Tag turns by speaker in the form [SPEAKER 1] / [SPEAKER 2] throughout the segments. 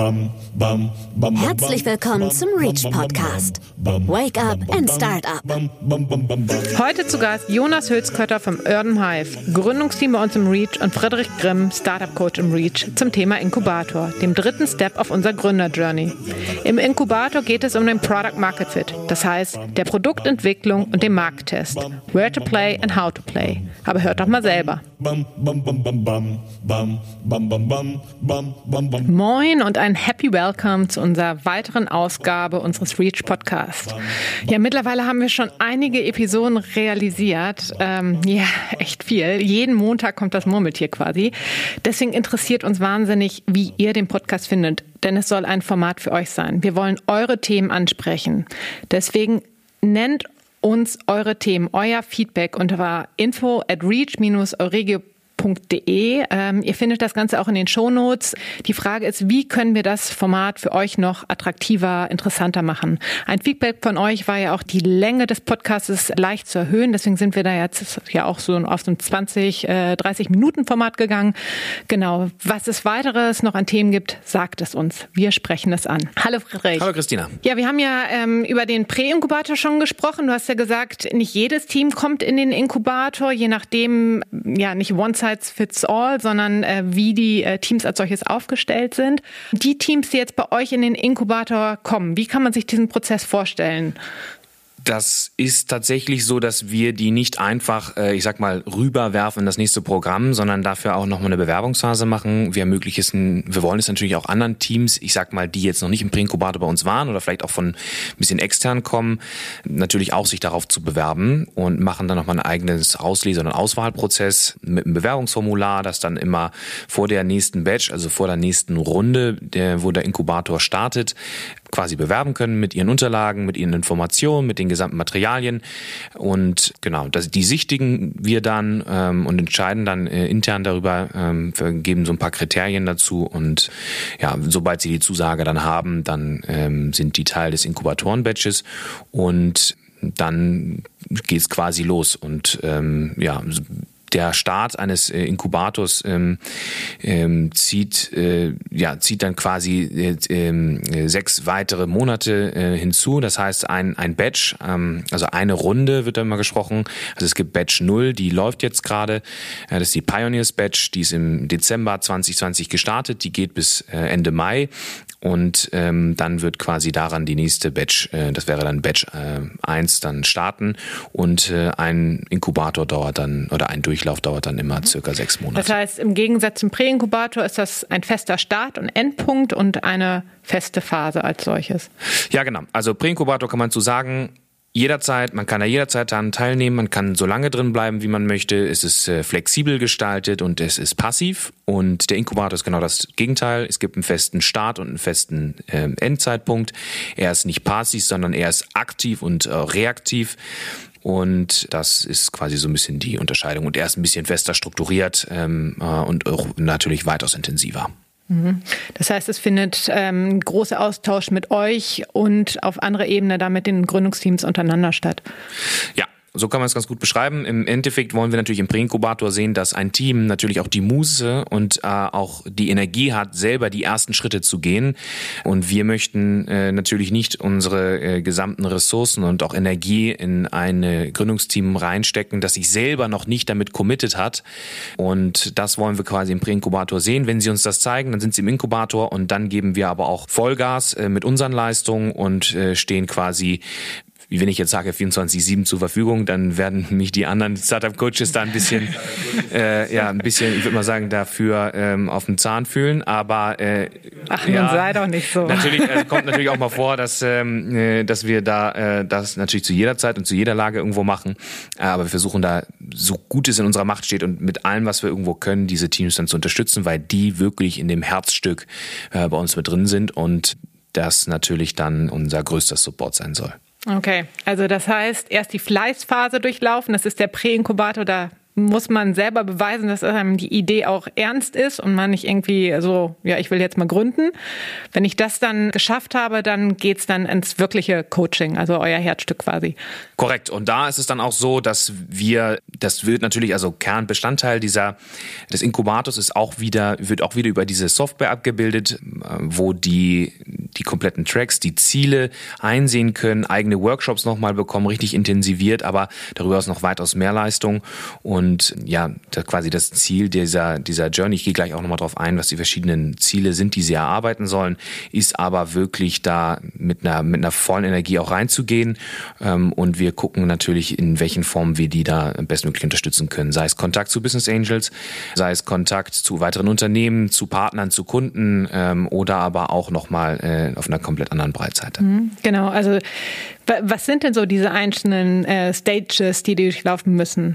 [SPEAKER 1] Herzlich willkommen zum Reach Podcast. Wake up and start up.
[SPEAKER 2] Heute zu Gast Jonas Hülskötter vom Erdem Hive, Gründungsteam bei uns im Reach und Friedrich Grimm, Startup Coach im Reach, zum Thema Inkubator, dem dritten Step auf unserer Gründer-Journey. Im Inkubator geht es um den Product Market Fit, das heißt der Produktentwicklung und den Markttest. Where to play and how to play. Aber hört doch mal selber. Moin und ein Happy Welcome zu unserer weiteren Ausgabe unseres Reach Podcasts. Ja, mittlerweile haben wir schon einige Episoden realisiert. Ähm, ja, echt viel. Jeden Montag kommt das Murmeltier quasi. Deswegen interessiert uns wahnsinnig, wie ihr den Podcast findet, denn es soll ein Format für euch sein. Wir wollen eure Themen ansprechen. Deswegen nennt uns eure Themen, euer Feedback unter info at reach-euregio.com www.ftf.de. Ähm, ihr findet das Ganze auch in den Shownotes. Die Frage ist, wie können wir das Format für euch noch attraktiver, interessanter machen? Ein Feedback von euch war ja auch, die Länge des Podcasts leicht zu erhöhen. Deswegen sind wir da jetzt ja auch so auf so ein 20, äh, 30 Minuten Format gegangen. Genau. Was es weiteres noch an Themen gibt, sagt es uns. Wir sprechen es an. Hallo Friedrich.
[SPEAKER 3] Hallo Christina.
[SPEAKER 2] Ja, wir haben ja ähm, über den Prä-Inkubator schon gesprochen. Du hast ja gesagt, nicht jedes Team kommt in den Inkubator, je nachdem, ja, nicht one-side fits all, sondern äh, wie die äh, Teams als solches aufgestellt sind. Die Teams, die jetzt bei euch in den Inkubator kommen, wie kann man sich diesen Prozess vorstellen?
[SPEAKER 3] Das ist tatsächlich so, dass wir die nicht einfach, äh, ich sag mal, rüberwerfen in das nächste Programm, sondern dafür auch nochmal eine Bewerbungsphase machen. Wir ermöglichen, wir wollen es natürlich auch anderen Teams, ich sag mal, die jetzt noch nicht im Präinkubator bei uns waren oder vielleicht auch von ein bisschen extern kommen, natürlich auch sich darauf zu bewerben und machen dann nochmal ein eigenes Auslese- und Auswahlprozess mit einem Bewerbungsformular, das dann immer vor der nächsten Batch, also vor der nächsten Runde, der, wo der Inkubator startet, quasi bewerben können mit ihren Unterlagen, mit ihren Informationen, mit den gesamten Materialien. Und genau, das, die sichtigen wir dann ähm, und entscheiden dann äh, intern darüber, ähm, geben so ein paar Kriterien dazu. Und ja, sobald sie die Zusage dann haben, dann ähm, sind die Teil des Inkubatoren-Batches. Und dann geht's quasi los. Und ähm, ja der Start eines äh, Inkubators ähm, ähm, zieht, äh, ja, zieht dann quasi äh, äh, sechs weitere Monate äh, hinzu. Das heißt, ein, ein Batch, ähm, also eine Runde wird da immer gesprochen. Also es gibt Batch 0, die läuft jetzt gerade. Äh, das ist die Pioneers Batch, die ist im Dezember 2020 gestartet. Die geht bis äh, Ende Mai. Und ähm, dann wird quasi daran die nächste Batch, das wäre dann Batch äh, 1, dann starten. Und ein Inkubator dauert dann, oder ein Durchlauf dauert dann immer circa sechs Monate.
[SPEAKER 2] Das heißt, im Gegensatz zum Präinkubator ist das ein fester Start und Endpunkt und eine feste Phase als solches.
[SPEAKER 3] Ja, genau. Also Präinkubator kann man zu sagen, jederzeit, man kann da jederzeit daran teilnehmen, man kann so lange drin bleiben, wie man möchte. Es ist äh, flexibel gestaltet und es ist passiv. Und der Inkubator ist genau das Gegenteil. Es gibt einen festen Start und einen festen äh, Endzeitpunkt. Er ist nicht passiv, sondern er ist aktiv und äh, reaktiv. Und das ist quasi so ein bisschen die Unterscheidung. Und er ist ein bisschen fester strukturiert ähm, äh, und auch natürlich weitaus intensiver.
[SPEAKER 2] Mhm. Das heißt, es findet ähm, großer Austausch mit euch und auf anderer Ebene da mit den Gründungsteams untereinander statt.
[SPEAKER 3] Ja, so kann man es ganz gut beschreiben. Im Endeffekt wollen wir natürlich im Präinkubator sehen, dass ein Team natürlich auch die Muße und äh, auch die Energie hat, selber die ersten Schritte zu gehen. Und wir möchten äh, natürlich nicht unsere äh, gesamten Ressourcen und auch Energie in ein Gründungsteam reinstecken, das sich selber noch nicht damit committed hat. Und das wollen wir quasi im Präinkubator sehen. Wenn sie uns das zeigen, dann sind sie im Inkubator und dann geben wir aber auch Vollgas äh, mit unseren Leistungen und äh, stehen quasi wenn ich jetzt sage 24/7 zur Verfügung, dann werden mich die anderen Startup-Coaches da ein bisschen, äh, ja, ein bisschen, ich würde mal sagen, dafür ähm, auf dem Zahn fühlen. Aber äh,
[SPEAKER 2] ach, ja, nun sei doch nicht so.
[SPEAKER 3] Natürlich äh, kommt natürlich auch mal vor, dass ähm, äh, dass wir da äh, das natürlich zu jeder Zeit und zu jeder Lage irgendwo machen. Äh, aber wir versuchen da so gut es in unserer Macht steht und mit allem, was wir irgendwo können, diese Teams dann zu unterstützen, weil die wirklich in dem Herzstück äh, bei uns mit drin sind und das natürlich dann unser größter Support sein soll.
[SPEAKER 2] Okay, also das heißt, erst die Fleißphase durchlaufen, das ist der Präinkubator, da muss man selber beweisen, dass einem die Idee auch ernst ist und man nicht irgendwie so, ja, ich will jetzt mal gründen. Wenn ich das dann geschafft habe, dann geht's dann ins wirkliche Coaching, also euer Herzstück quasi.
[SPEAKER 3] Korrekt. Und da ist es dann auch so, dass wir, das wird natürlich, also Kernbestandteil dieser, des Inkubators ist auch wieder, wird auch wieder über diese Software abgebildet, wo die, die kompletten Tracks, die Ziele einsehen können, eigene Workshops nochmal bekommen, richtig intensiviert, aber darüber ist noch weitaus mehr Leistung und und ja, das quasi das Ziel dieser, dieser Journey, ich gehe gleich auch nochmal drauf ein, was die verschiedenen Ziele sind, die sie erarbeiten sollen, ist aber wirklich da mit einer, mit einer vollen Energie auch reinzugehen. Ähm, und wir gucken natürlich, in welchen Formen wir die da bestmöglich unterstützen können. Sei es Kontakt zu Business Angels, sei es Kontakt zu weiteren Unternehmen, zu Partnern, zu Kunden ähm, oder aber auch nochmal äh, auf einer komplett anderen Breitseite.
[SPEAKER 2] Mhm, genau, also was sind denn so diese einzelnen äh, Stages, die durchlaufen müssen?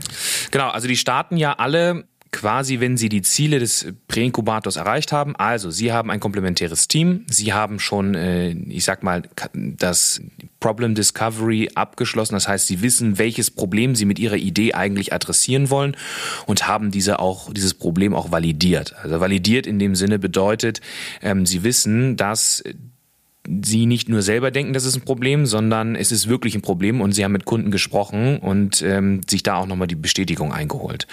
[SPEAKER 3] Genau, also die starten ja alle quasi, wenn Sie die Ziele des Präinkubators erreicht haben. Also Sie haben ein komplementäres Team, Sie haben schon, äh, ich sag mal, das Problem Discovery abgeschlossen. Das heißt, Sie wissen, welches Problem Sie mit Ihrer Idee eigentlich adressieren wollen und haben diese auch, dieses Problem auch validiert. Also validiert in dem Sinne bedeutet, ähm, Sie wissen, dass sie nicht nur selber denken, das ist ein Problem, sondern es ist wirklich ein Problem und sie haben mit Kunden gesprochen und ähm, sich da auch nochmal die Bestätigung eingeholt.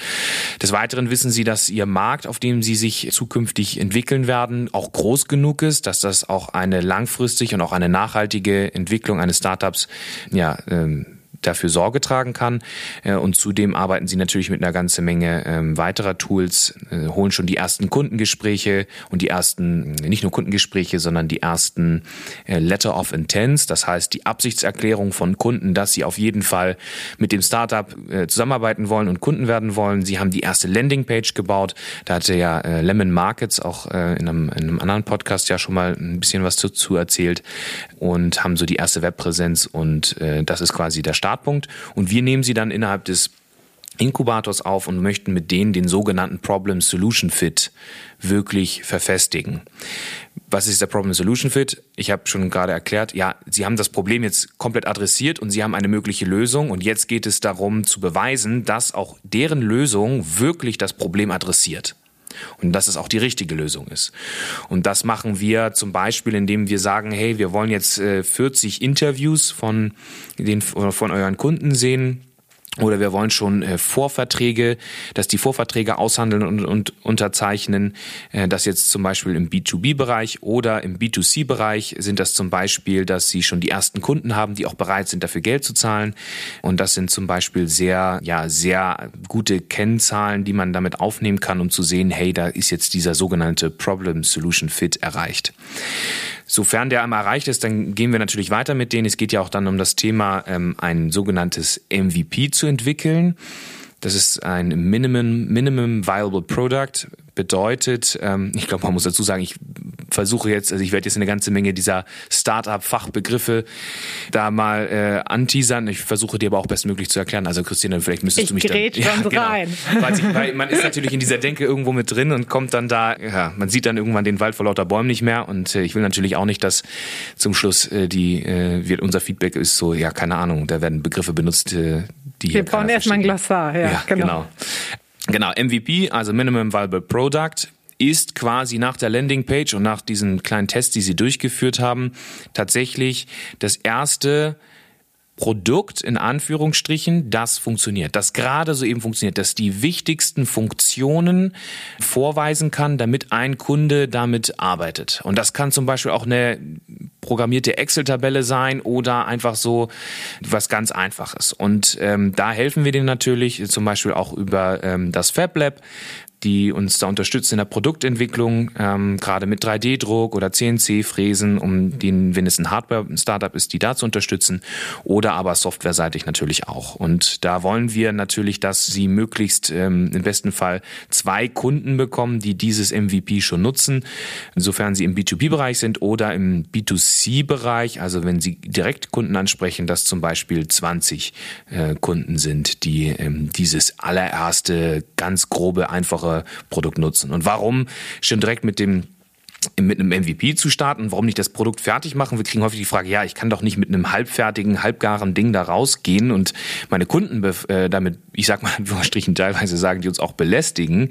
[SPEAKER 3] Des Weiteren wissen sie, dass ihr Markt, auf dem sie sich zukünftig entwickeln werden, auch groß genug ist, dass das auch eine langfristig und auch eine nachhaltige Entwicklung eines Startups ja, ähm, dafür Sorge tragen kann. Äh, und zudem arbeiten sie natürlich mit einer ganzen Menge ähm, weiterer Tools, äh, holen schon die ersten Kundengespräche und die ersten, nicht nur Kundengespräche, sondern die ersten äh, Letter of Intents, das heißt die Absichtserklärung von Kunden, dass sie auf jeden Fall mit dem Startup zusammenarbeiten wollen und Kunden werden wollen. Sie haben die erste Landingpage gebaut. Da hatte ja Lemon Markets auch in einem, in einem anderen Podcast ja schon mal ein bisschen was dazu erzählt und haben so die erste Webpräsenz und das ist quasi der Start Startpunkt und wir nehmen sie dann innerhalb des Inkubators auf und möchten mit denen den sogenannten Problem Solution Fit wirklich verfestigen. Was ist der Problem Solution Fit? Ich habe schon gerade erklärt, ja, Sie haben das Problem jetzt komplett adressiert und Sie haben eine mögliche Lösung und jetzt geht es darum zu beweisen, dass auch deren Lösung wirklich das Problem adressiert. Und dass es auch die richtige Lösung ist. Und das machen wir zum Beispiel, indem wir sagen, hey, wir wollen jetzt 40 äh, Interviews von den, von euren Kunden sehen oder wir wollen schon äh, Vorverträge, dass die Vorverträge aushandeln und, und unterzeichnen. Äh, das jetzt zum Beispiel im B2B-Bereich oder im B2C-Bereich sind das zum Beispiel, dass sie schon die ersten Kunden haben, die auch bereit sind, dafür Geld zu zahlen. Und das sind zum Beispiel sehr, ja, sehr gute Kennzahlen, die man damit aufnehmen kann, um zu sehen, hey, da ist jetzt dieser sogenannte Problem Solution Fit erreicht. Sofern der einmal erreicht ist, dann gehen wir natürlich weiter mit denen. Es geht ja auch dann um das Thema, ähm, ein sogenanntes MVP zu entwickeln. Das ist ein Minimum, Minimum Viable Product. Bedeutet, ähm, ich glaube, man muss dazu sagen, ich versuche jetzt, also ich werde jetzt eine ganze Menge dieser Start-up-Fachbegriffe da mal äh, anteasern. Ich versuche dir aber auch bestmöglich zu erklären. Also Christina, vielleicht müsstest
[SPEAKER 2] ich
[SPEAKER 3] du mich
[SPEAKER 2] dann... Ich ja,
[SPEAKER 3] genau.
[SPEAKER 2] rein.
[SPEAKER 3] Weil, ich, weil man ist natürlich in dieser Denke irgendwo mit drin und kommt dann da, ja, man sieht dann irgendwann den Wald vor lauter Bäumen nicht mehr und äh, ich will natürlich auch nicht, dass zum Schluss äh, die, äh, wird unser Feedback ist so, ja, keine Ahnung, da werden Begriffe benutzt, äh, die
[SPEAKER 2] Wir brauchen erstmal ein Glossar, ja,
[SPEAKER 3] ja genau. genau. Genau, MVP, also Minimum Viable Product, ist quasi nach der Landingpage und nach diesen kleinen Tests, die sie durchgeführt haben, tatsächlich das erste Produkt in Anführungsstrichen, das funktioniert, das gerade so eben funktioniert, dass die wichtigsten Funktionen vorweisen kann, damit ein Kunde damit arbeitet. Und das kann zum Beispiel auch eine programmierte Excel-Tabelle sein oder einfach so was ganz Einfaches. Und ähm, da helfen wir denen natürlich zum Beispiel auch über ähm, das Fab Lab die uns da unterstützen in der Produktentwicklung, ähm, gerade mit 3D-Druck oder CNC-Fräsen, um den, wenn es ein Hardware-Startup ist, die da zu unterstützen oder aber softwareseitig natürlich auch. Und da wollen wir natürlich, dass sie möglichst ähm, im besten Fall zwei Kunden bekommen, die dieses MVP schon nutzen, insofern sie im B2B-Bereich sind oder im B2C-Bereich, also wenn sie direkt Kunden ansprechen, dass zum Beispiel 20 äh, Kunden sind, die ähm, dieses allererste, ganz grobe, einfache Produkt nutzen. Und warum schon direkt mit dem mit einem MVP zu starten. Warum nicht das Produkt fertig machen? Wir kriegen häufig die Frage, ja, ich kann doch nicht mit einem halbfertigen, halbgaren Ding da rausgehen und meine Kunden äh, damit, ich sag mal in Anführungsstrichen teilweise sagen, die uns auch belästigen.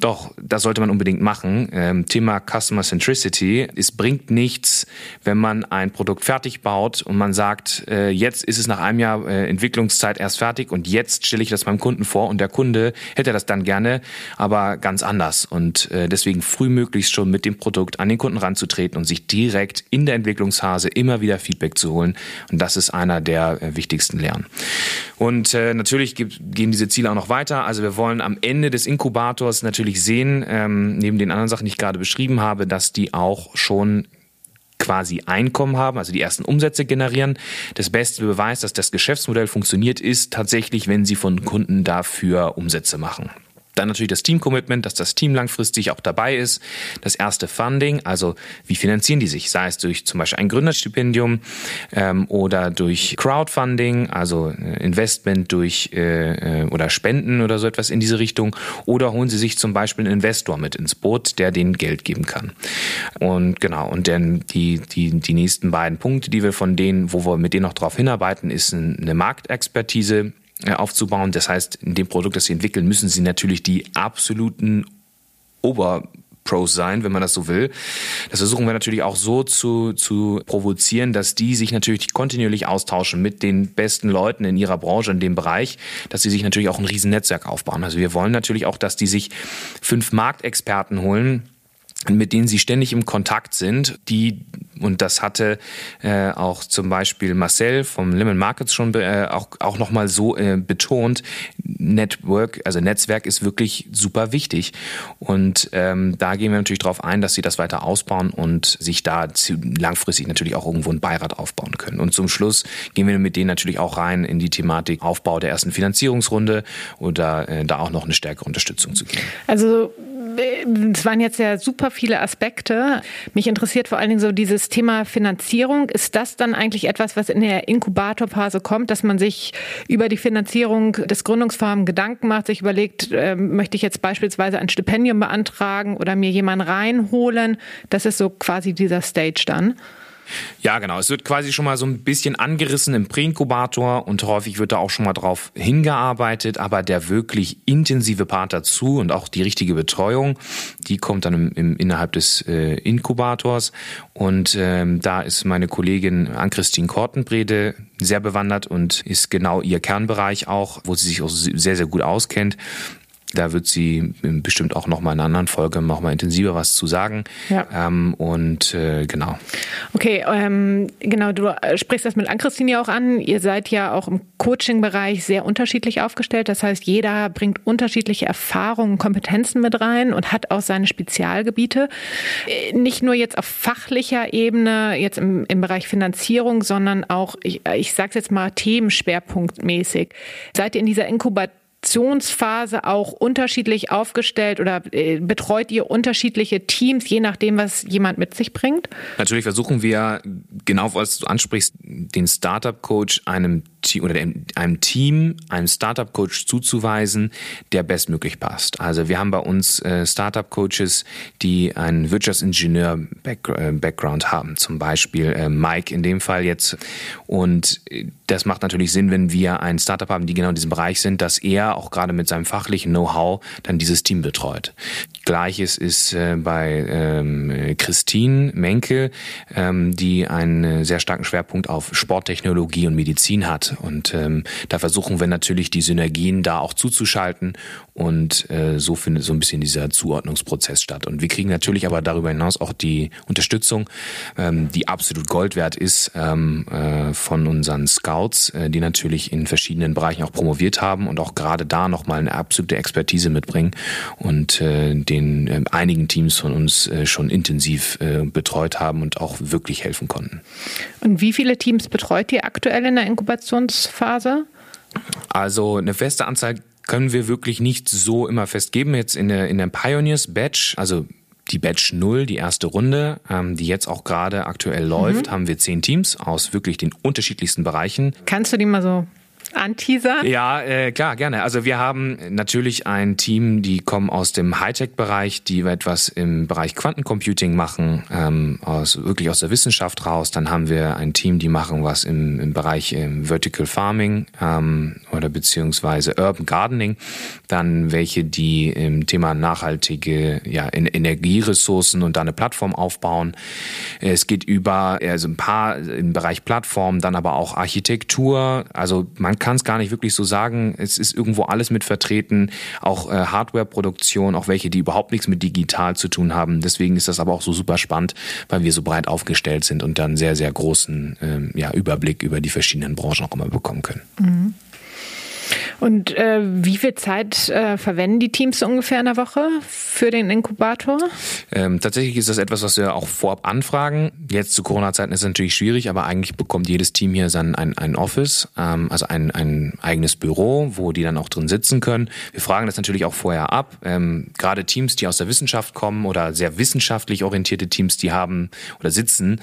[SPEAKER 3] Doch, das sollte man unbedingt machen. Ähm, Thema Customer Centricity. Es bringt nichts, wenn man ein Produkt fertig baut und man sagt, äh, jetzt ist es nach einem Jahr äh, Entwicklungszeit erst fertig und jetzt stelle ich das meinem Kunden vor und der Kunde hätte das dann gerne, aber ganz anders. Und äh, deswegen frühmöglichst schon mit dem Produkt Produkt an den Kunden ranzutreten und sich direkt in der Entwicklungsphase immer wieder Feedback zu holen. Und das ist einer der äh, wichtigsten Lehren. Und äh, natürlich gibt, gehen diese Ziele auch noch weiter. Also wir wollen am Ende des Inkubators natürlich sehen, ähm, neben den anderen Sachen, die ich gerade beschrieben habe, dass die auch schon quasi Einkommen haben, also die ersten Umsätze generieren. Das beste Beweis, dass das Geschäftsmodell funktioniert, ist tatsächlich, wenn sie von Kunden dafür Umsätze machen. Dann natürlich das Team-Commitment, dass das Team langfristig auch dabei ist. Das erste Funding, also wie finanzieren die sich? Sei es durch zum Beispiel ein Gründerstipendium ähm, oder durch Crowdfunding, also äh, Investment durch äh, äh, oder Spenden oder so etwas in diese Richtung. Oder holen sie sich zum Beispiel einen Investor mit ins Boot, der denen Geld geben kann. Und genau, und dann die, die, die nächsten beiden Punkte, die wir von denen, wo wir mit denen noch drauf hinarbeiten, ist eine Marktexpertise aufzubauen. Das heißt, in dem Produkt, das sie entwickeln, müssen sie natürlich die absoluten Oberpros sein, wenn man das so will. Das versuchen wir natürlich auch so zu, zu provozieren, dass die sich natürlich kontinuierlich austauschen mit den besten Leuten in ihrer Branche, in dem Bereich, dass sie sich natürlich auch ein riesen Netzwerk aufbauen. Also wir wollen natürlich auch, dass die sich fünf Marktexperten holen, mit denen sie ständig im Kontakt sind, die und das hatte äh, auch zum Beispiel Marcel vom Lemon Markets schon äh, auch auch noch mal so äh, betont. Network, also Netzwerk ist wirklich super wichtig und ähm, da gehen wir natürlich darauf ein, dass sie das weiter ausbauen und sich da langfristig natürlich auch irgendwo ein Beirat aufbauen können. Und zum Schluss gehen wir mit denen natürlich auch rein in die Thematik Aufbau der ersten Finanzierungsrunde oder äh, da auch noch eine stärkere Unterstützung zu geben.
[SPEAKER 2] Also es waren jetzt ja super viele Aspekte. Mich interessiert vor allen Dingen so dieses Thema Finanzierung. Ist das dann eigentlich etwas, was in der Inkubatorphase kommt, dass man sich über die Finanzierung des Gründungsvorhabens Gedanken macht, sich überlegt, äh, möchte ich jetzt beispielsweise ein Stipendium beantragen oder mir jemanden reinholen? Das ist so quasi dieser Stage dann.
[SPEAKER 3] Ja, genau. Es wird quasi schon mal so ein bisschen angerissen im Präinkubator und häufig wird da auch schon mal drauf hingearbeitet, aber der wirklich intensive Part dazu und auch die richtige Betreuung, die kommt dann im, im innerhalb des äh, Inkubators und ähm, da ist meine Kollegin Ann-Christine Kortenbrede sehr bewandert und ist genau ihr Kernbereich auch, wo sie sich auch sehr, sehr gut auskennt. Da wird sie bestimmt auch noch mal in einer anderen Folge noch mal intensiver was zu sagen. Ja. Ähm, und äh, genau.
[SPEAKER 2] Okay, ähm, genau. Du äh, sprichst das mit Ann-Christine ja auch an. Ihr seid ja auch im Coaching-Bereich sehr unterschiedlich aufgestellt. Das heißt, jeder bringt unterschiedliche Erfahrungen, Kompetenzen mit rein und hat auch seine Spezialgebiete. Äh, nicht nur jetzt auf fachlicher Ebene, jetzt im, im Bereich Finanzierung, sondern auch, ich, ich sage es jetzt mal, themenschwerpunktmäßig. Seid ihr in dieser Inkubation Adaptionsphase auch unterschiedlich aufgestellt oder äh, betreut ihr unterschiedliche Teams, je nachdem, was jemand mit sich bringt?
[SPEAKER 3] Natürlich versuchen wir, genau was du ansprichst, den Startup-Coach einem Team oder einem Team, einem Startup-Coach zuzuweisen, der bestmöglich passt. Also wir haben bei uns äh, Startup-Coaches, die einen Wirtschaftsingenieur-Background haben, zum Beispiel äh, Mike in dem Fall jetzt. Und das macht natürlich Sinn, wenn wir ein Startup haben, die genau in diesem Bereich sind, dass er auch gerade mit seinem fachlichen Know-how dann dieses Team betreut. Gleiches ist äh, bei ähm, Christine Menke, ähm, die einen sehr starken Schwerpunkt auf Sporttechnologie und Medizin hat. Und ähm, da versuchen wir natürlich die Synergien da auch zuzuschalten und äh, so findet so ein bisschen dieser Zuordnungsprozess statt. Und wir kriegen natürlich aber darüber hinaus auch die Unterstützung, ähm, die absolut Gold wert ist ähm, äh, von unseren Scouts, äh, die natürlich in verschiedenen Bereichen auch promoviert haben und auch gerade da nochmal eine absolute Expertise mitbringen und äh, den äh, einigen Teams von uns äh, schon intensiv äh, betreut haben und auch wirklich helfen konnten.
[SPEAKER 2] Und wie viele Teams betreut ihr aktuell in der Inkubationsphase?
[SPEAKER 3] Also eine feste Anzahl können wir wirklich nicht so immer festgeben. Jetzt in der, in der Pioneers Batch, also die Batch 0, die erste Runde, ähm, die jetzt auch gerade aktuell läuft, mhm. haben wir zehn Teams aus wirklich den unterschiedlichsten Bereichen.
[SPEAKER 2] Kannst du die mal so anteasern?
[SPEAKER 3] Ja, äh, klar, gerne. Also wir haben natürlich ein Team, die kommen aus dem Hightech-Bereich, die etwas im Bereich Quantencomputing machen, ähm, aus, wirklich aus der Wissenschaft raus. Dann haben wir ein Team, die machen was im, im Bereich ähm, Vertical Farming ähm, oder beziehungsweise Urban Gardening. Dann welche, die im Thema nachhaltige ja, Energieressourcen und da eine Plattform aufbauen. Es geht über also ein paar im Bereich Plattform, dann aber auch Architektur. Also man kann es gar nicht wirklich so sagen. Es ist irgendwo alles mit vertreten, auch äh, Hardware-Produktion, auch welche, die überhaupt nichts mit digital zu tun haben. Deswegen ist das aber auch so super spannend, weil wir so breit aufgestellt sind und dann sehr, sehr großen ähm, ja, Überblick über die verschiedenen Branchen auch immer bekommen können. Mhm.
[SPEAKER 2] Und äh, wie viel Zeit äh, verwenden die Teams ungefähr in der Woche für den Inkubator?
[SPEAKER 3] Ähm, tatsächlich ist das etwas, was wir auch vorab anfragen. Jetzt zu Corona-Zeiten ist es natürlich schwierig, aber eigentlich bekommt jedes Team hier dann ein, ein Office, ähm, also ein, ein eigenes Büro, wo die dann auch drin sitzen können. Wir fragen das natürlich auch vorher ab. Ähm, gerade Teams, die aus der Wissenschaft kommen oder sehr wissenschaftlich orientierte Teams, die haben oder sitzen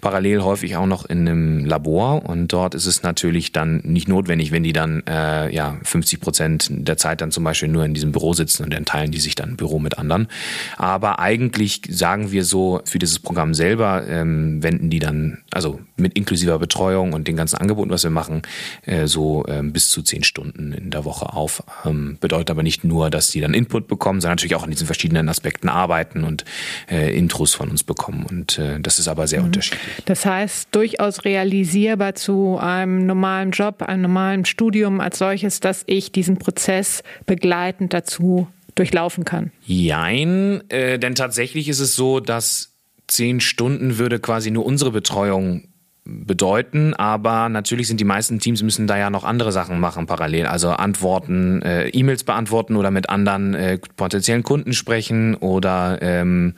[SPEAKER 3] parallel häufig auch noch in einem Labor und dort ist es natürlich dann nicht notwendig, wenn die dann äh, ja 50 Prozent der Zeit dann zum Beispiel nur in diesem Büro sitzen und dann teilen die sich dann ein Büro mit anderen. Aber eigentlich sagen wir so, für dieses Programm selber ähm, wenden die dann, also mit inklusiver Betreuung und den ganzen Angeboten, was wir machen, äh, so ähm, bis zu zehn Stunden in der Woche auf. Ähm, bedeutet aber nicht nur, dass die dann Input bekommen, sondern natürlich auch in diesen verschiedenen Aspekten arbeiten und äh, Intros von uns bekommen. Und äh, das ist aber sehr mhm. unterschiedlich.
[SPEAKER 2] Das heißt, durchaus realisierbar zu einem normalen Job, einem normalen Studium als solches, dass ich diesen Prozess begleitend dazu durchlaufen kann?
[SPEAKER 3] Jein, äh, denn tatsächlich ist es so, dass zehn Stunden würde quasi nur unsere Betreuung bedeuten, aber natürlich sind die meisten Teams müssen da ja noch andere Sachen machen parallel, also antworten, äh, E-Mails beantworten oder mit anderen äh, potenziellen Kunden sprechen oder ähm,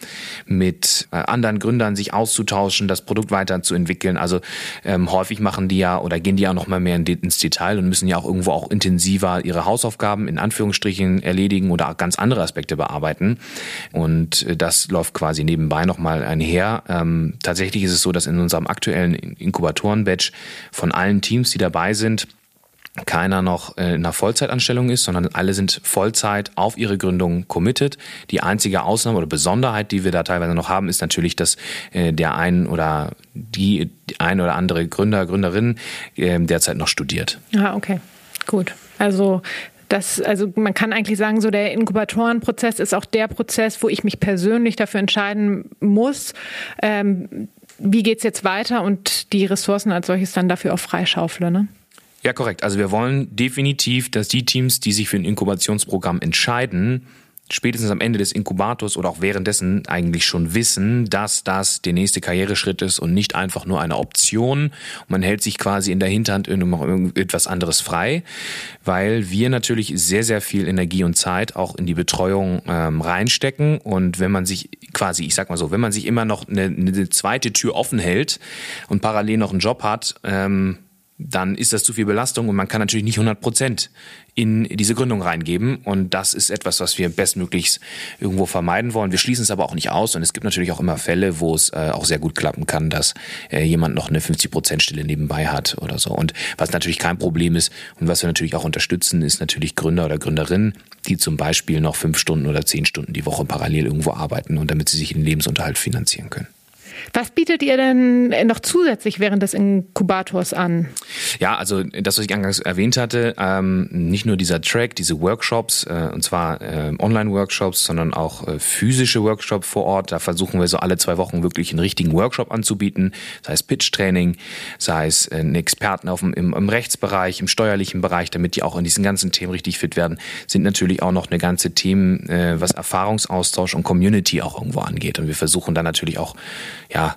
[SPEAKER 3] mit äh, anderen Gründern sich auszutauschen, das Produkt weiterzuentwickeln. Also ähm, häufig machen die ja oder gehen die ja noch mal mehr ins Detail und müssen ja auch irgendwo auch intensiver ihre Hausaufgaben in Anführungsstrichen erledigen oder auch ganz andere Aspekte bearbeiten. Und äh, das läuft quasi nebenbei noch mal einher. Ähm, tatsächlich ist es so, dass in unserem aktuellen Inkubatoren-Badge von allen Teams, die dabei sind, keiner noch in einer Vollzeitanstellung ist, sondern alle sind Vollzeit auf ihre Gründung committed. Die einzige Ausnahme oder Besonderheit, die wir da teilweise noch haben, ist natürlich, dass äh, der ein oder die, ein oder andere Gründer, Gründerin äh, derzeit noch studiert.
[SPEAKER 2] Ah, okay. Gut. Also das, also man kann eigentlich sagen, so der Inkubatorenprozess ist auch der Prozess, wo ich mich persönlich dafür entscheiden muss, ähm, wie geht es jetzt weiter und die Ressourcen als solches dann dafür auch freischaufle, ne?
[SPEAKER 3] Ja, korrekt. Also wir wollen definitiv, dass die Teams, die sich für ein Inkubationsprogramm entscheiden, spätestens am Ende des Inkubators oder auch währenddessen eigentlich schon wissen, dass das der nächste Karriereschritt ist und nicht einfach nur eine Option. Man hält sich quasi in der Hinterhand etwas anderes frei, weil wir natürlich sehr, sehr viel Energie und Zeit auch in die Betreuung ähm, reinstecken. Und wenn man sich quasi, ich sag mal so, wenn man sich immer noch eine, eine zweite Tür offen hält und parallel noch einen Job hat, ähm, dann ist das zu viel Belastung und man kann natürlich nicht 100 Prozent in diese Gründung reingeben. Und das ist etwas, was wir bestmöglichst irgendwo vermeiden wollen. Wir schließen es aber auch nicht aus. Und es gibt natürlich auch immer Fälle, wo es äh, auch sehr gut klappen kann, dass äh, jemand noch eine 50-Prozent-Stelle nebenbei hat oder so. Und was natürlich kein Problem ist und was wir natürlich auch unterstützen, ist natürlich Gründer oder Gründerinnen, die zum Beispiel noch fünf Stunden oder zehn Stunden die Woche parallel irgendwo arbeiten und damit sie sich den Lebensunterhalt finanzieren können.
[SPEAKER 2] Was bietet ihr denn noch zusätzlich während des Inkubators an?
[SPEAKER 3] Ja, also das, was ich anfangs erwähnt hatte, ähm, nicht nur dieser Track, diese Workshops, äh, und zwar äh, Online-Workshops, sondern auch äh, physische Workshops vor Ort. Da versuchen wir so alle zwei Wochen wirklich einen richtigen Workshop anzubieten, sei es Pitch-Training, sei es äh, einen Experten auf dem, im, im Rechtsbereich, im steuerlichen Bereich, damit die auch in diesen ganzen Themen richtig fit werden, sind natürlich auch noch eine ganze Themen, äh, was Erfahrungsaustausch und Community auch irgendwo angeht. Und wir versuchen dann natürlich auch ja,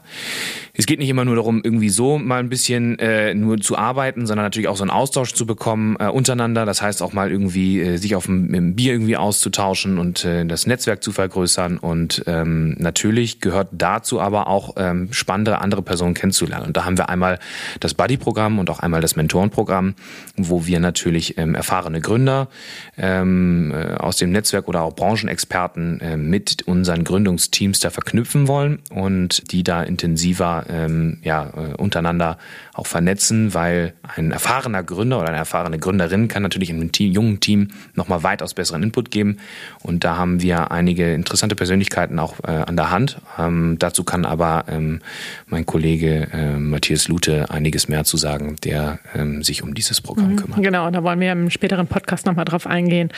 [SPEAKER 3] es geht nicht immer nur darum, irgendwie so mal ein bisschen äh, nur zu arbeiten, sondern natürlich auch so einen Austausch zu bekommen äh, untereinander. Das heißt auch mal irgendwie äh, sich auf dem Bier irgendwie auszutauschen und äh, das Netzwerk zu vergrößern. Und ähm, natürlich gehört dazu aber auch ähm, spannende andere Personen kennenzulernen. Und da haben wir einmal das Buddy-Programm und auch einmal das Mentorenprogramm, wo wir natürlich ähm, erfahrene Gründer ähm, äh, aus dem Netzwerk oder auch Branchenexperten äh, mit unseren Gründungsteams da verknüpfen wollen und die da intensiver ähm, ja, äh, untereinander auch vernetzen, weil ein erfahrener Gründer oder eine erfahrene Gründerin kann natürlich in einem Team, jungen Team nochmal weitaus besseren Input geben. Und da haben wir einige interessante Persönlichkeiten auch äh, an der Hand. Ähm, dazu kann aber ähm, mein Kollege äh, Matthias Lute einiges mehr zu sagen, der ähm, sich um dieses Programm mhm, kümmert.
[SPEAKER 2] Genau, da wollen wir im späteren Podcast nochmal drauf eingehen.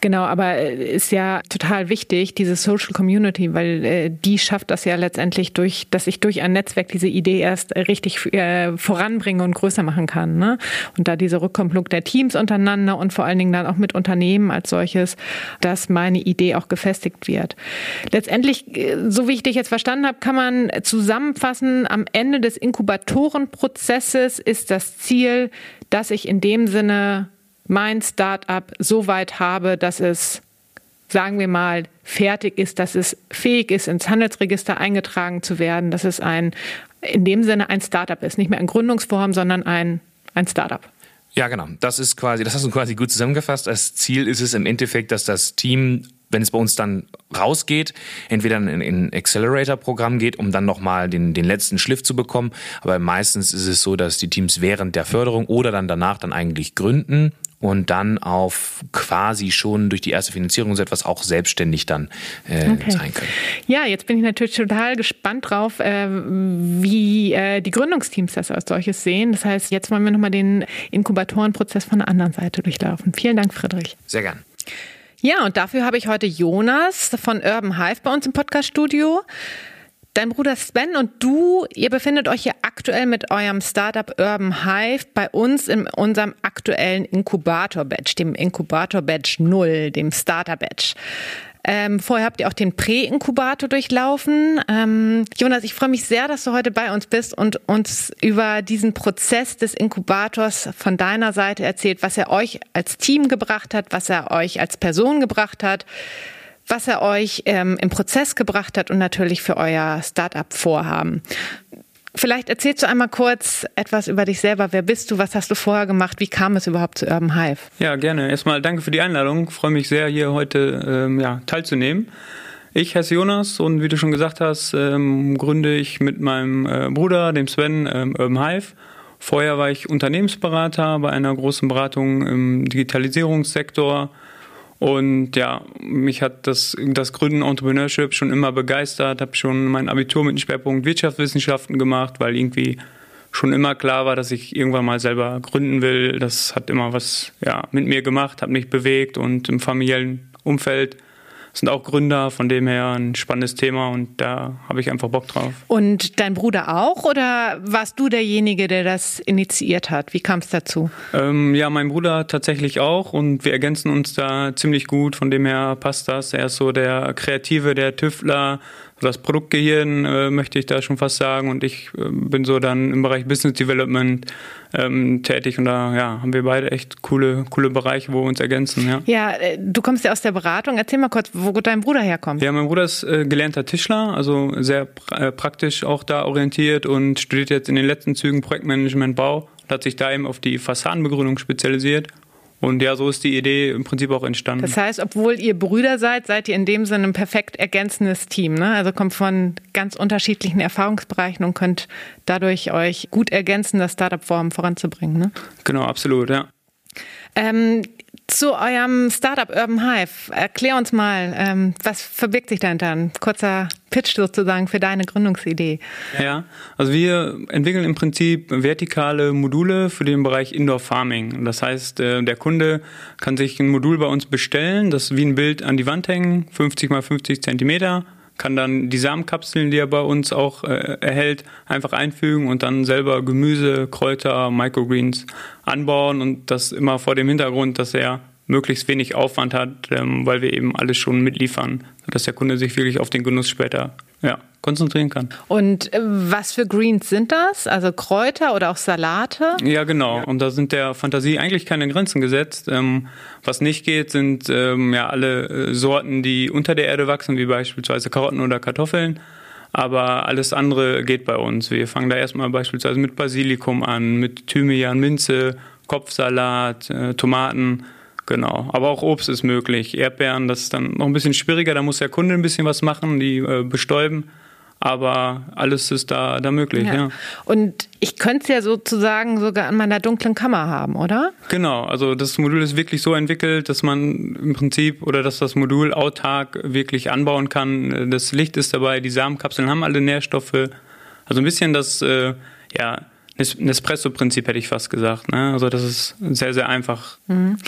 [SPEAKER 2] Genau, aber äh, ist ja total wichtig, diese Social Community, weil äh, die schafft das ja letztendlich durch, dass ich durch ein Netzwerk diese Idee erst richtig äh, voranbringe und größer machen kann. Ne? Und da diese Rückkopplung der Teams untereinander und vor allen Dingen dann auch mit Unternehmen als solches, dass meine Idee auch gefestigt wird. Letztendlich, äh, so wie ich dich jetzt verstanden habe, kann man zusammenfassen, am Ende des Inkubatorenprozesses ist das Ziel, dass ich in dem Sinne mein Startup so weit habe, dass es sagen wir mal, fertig ist, dass es fähig ist, ins Handelsregister eingetragen zu werden, dass es ein, in dem Sinne ein Startup ist. Nicht mehr ein Gründungsform, sondern ein, ein Startup.
[SPEAKER 3] Ja, genau. Das ist quasi, das hast du quasi gut zusammengefasst. Das Ziel ist es im Endeffekt, dass das Team wenn es bei uns dann rausgeht, entweder in ein Accelerator-Programm geht, um dann nochmal den, den letzten Schliff zu bekommen. Aber meistens ist es so, dass die Teams während der Förderung oder dann danach dann eigentlich gründen und dann auf quasi schon durch die erste Finanzierung so etwas auch selbstständig dann äh, okay. sein können.
[SPEAKER 2] Ja, jetzt bin ich natürlich total gespannt drauf, äh, wie äh, die Gründungsteams das als solches sehen. Das heißt, jetzt wollen wir nochmal den Inkubatorenprozess von der anderen Seite durchlaufen. Vielen Dank, Friedrich.
[SPEAKER 3] Sehr gern.
[SPEAKER 2] Ja, und dafür habe ich heute Jonas von Urban Hive bei uns im Podcaststudio. Dein Bruder Sven und du, ihr befindet euch hier aktuell mit eurem Startup Urban Hive bei uns in unserem aktuellen Inkubator-Badge, dem Inkubator-Badge 0, dem Starter-Badge. Ähm, vorher habt ihr auch den Prä-Inkubator durchlaufen. Ähm, Jonas, ich freue mich sehr, dass du heute bei uns bist und uns über diesen Prozess des Inkubators von deiner Seite erzählt, was er euch als Team gebracht hat, was er euch als Person gebracht hat was er euch ähm, im Prozess gebracht hat und natürlich für euer Startup-Vorhaben. Vielleicht erzählst du einmal kurz etwas über dich selber. Wer bist du? Was hast du vorher gemacht? Wie kam es überhaupt zu Urban Hive?
[SPEAKER 4] Ja, gerne. Erstmal danke für die Einladung. Ich freue mich sehr, hier heute ähm, ja, teilzunehmen. Ich heiße Jonas und wie du schon gesagt hast, ähm, gründe ich mit meinem äh, Bruder, dem Sven, ähm, Urban Hive. Vorher war ich Unternehmensberater bei einer großen Beratung im Digitalisierungssektor und ja, mich hat das, das Gründen Entrepreneurship schon immer begeistert, habe schon mein Abitur mit dem Schwerpunkt Wirtschaftswissenschaften gemacht, weil irgendwie schon immer klar war, dass ich irgendwann mal selber gründen will. Das hat immer was ja, mit mir gemacht, hat mich bewegt und im familiären Umfeld sind auch Gründer, von dem her ein spannendes Thema und da habe ich einfach Bock drauf.
[SPEAKER 2] Und dein Bruder auch oder warst du derjenige, der das initiiert hat? Wie kam es dazu?
[SPEAKER 4] Ähm, ja, mein Bruder tatsächlich auch und wir ergänzen uns da ziemlich gut, von dem her passt das. Er ist so der Kreative, der Tüftler, das Produktgehirn äh, möchte ich da schon fast sagen und ich äh, bin so dann im Bereich Business Development ähm, tätig und da ja, haben wir beide echt coole, coole Bereiche, wo wir uns ergänzen. Ja.
[SPEAKER 2] ja, äh, du kommst ja aus der Beratung. Erzähl mal kurz, wo dein Bruder herkommt.
[SPEAKER 4] Ja, mein Bruder ist äh, gelernter Tischler, also sehr pra äh, praktisch auch da orientiert und studiert jetzt in den letzten Zügen Projektmanagement Bau und hat sich da eben auf die Fassadenbegrünung spezialisiert und ja, so ist die Idee im Prinzip auch entstanden.
[SPEAKER 2] Das heißt, obwohl ihr Brüder seid, seid ihr in dem Sinne ein perfekt ergänzendes Team. Ne? Also kommt von ganz unterschiedlichen Erfahrungsbereichen und könnt dadurch euch gut ergänzen, das Startup-Form voranzubringen. Ne?
[SPEAKER 4] Genau, absolut, ja.
[SPEAKER 2] Ähm, zu eurem Startup Urban Hive. Erklär uns mal, ähm, was verbirgt sich dahinter? Ein kurzer Pitch sozusagen für deine Gründungsidee.
[SPEAKER 4] Ja, also wir entwickeln im Prinzip vertikale Module für den Bereich Indoor Farming. Das heißt, äh, der Kunde kann sich ein Modul bei uns bestellen, das wie ein Bild an die Wand hängen, 50 mal 50 Zentimeter kann dann die Samenkapseln, die er bei uns auch äh, erhält, einfach einfügen und dann selber Gemüse, Kräuter, Microgreens anbauen und das immer vor dem Hintergrund, dass er möglichst wenig Aufwand hat, ähm, weil wir eben alles schon mitliefern, dass der Kunde sich wirklich auf den Genuss später ja, konzentrieren kann.
[SPEAKER 2] Und äh, was für Greens sind das? Also Kräuter oder auch Salate?
[SPEAKER 4] Ja, genau. Und da sind der Fantasie eigentlich keine Grenzen gesetzt. Ähm, was nicht geht, sind ähm, ja alle äh, Sorten, die unter der Erde wachsen, wie beispielsweise Karotten oder Kartoffeln. Aber alles andere geht bei uns. Wir fangen da erstmal beispielsweise mit Basilikum an, mit Thymian, Minze, Kopfsalat, äh, Tomaten. Genau, aber auch Obst ist möglich. Erdbeeren, das ist dann noch ein bisschen schwieriger, da muss der Kunde ein bisschen was machen, die äh, bestäuben. aber alles ist da, da möglich, ja. ja.
[SPEAKER 2] Und ich könnte es ja sozusagen sogar an meiner dunklen Kammer haben, oder?
[SPEAKER 4] Genau, also das Modul ist wirklich so entwickelt, dass man im Prinzip oder dass das Modul autark wirklich anbauen kann. Das Licht ist dabei, die Samenkapseln haben alle Nährstoffe. Also ein bisschen das, äh, ja, Nespresso-Prinzip hätte ich fast gesagt. Ne? Also das ist sehr, sehr einfach. Mhm.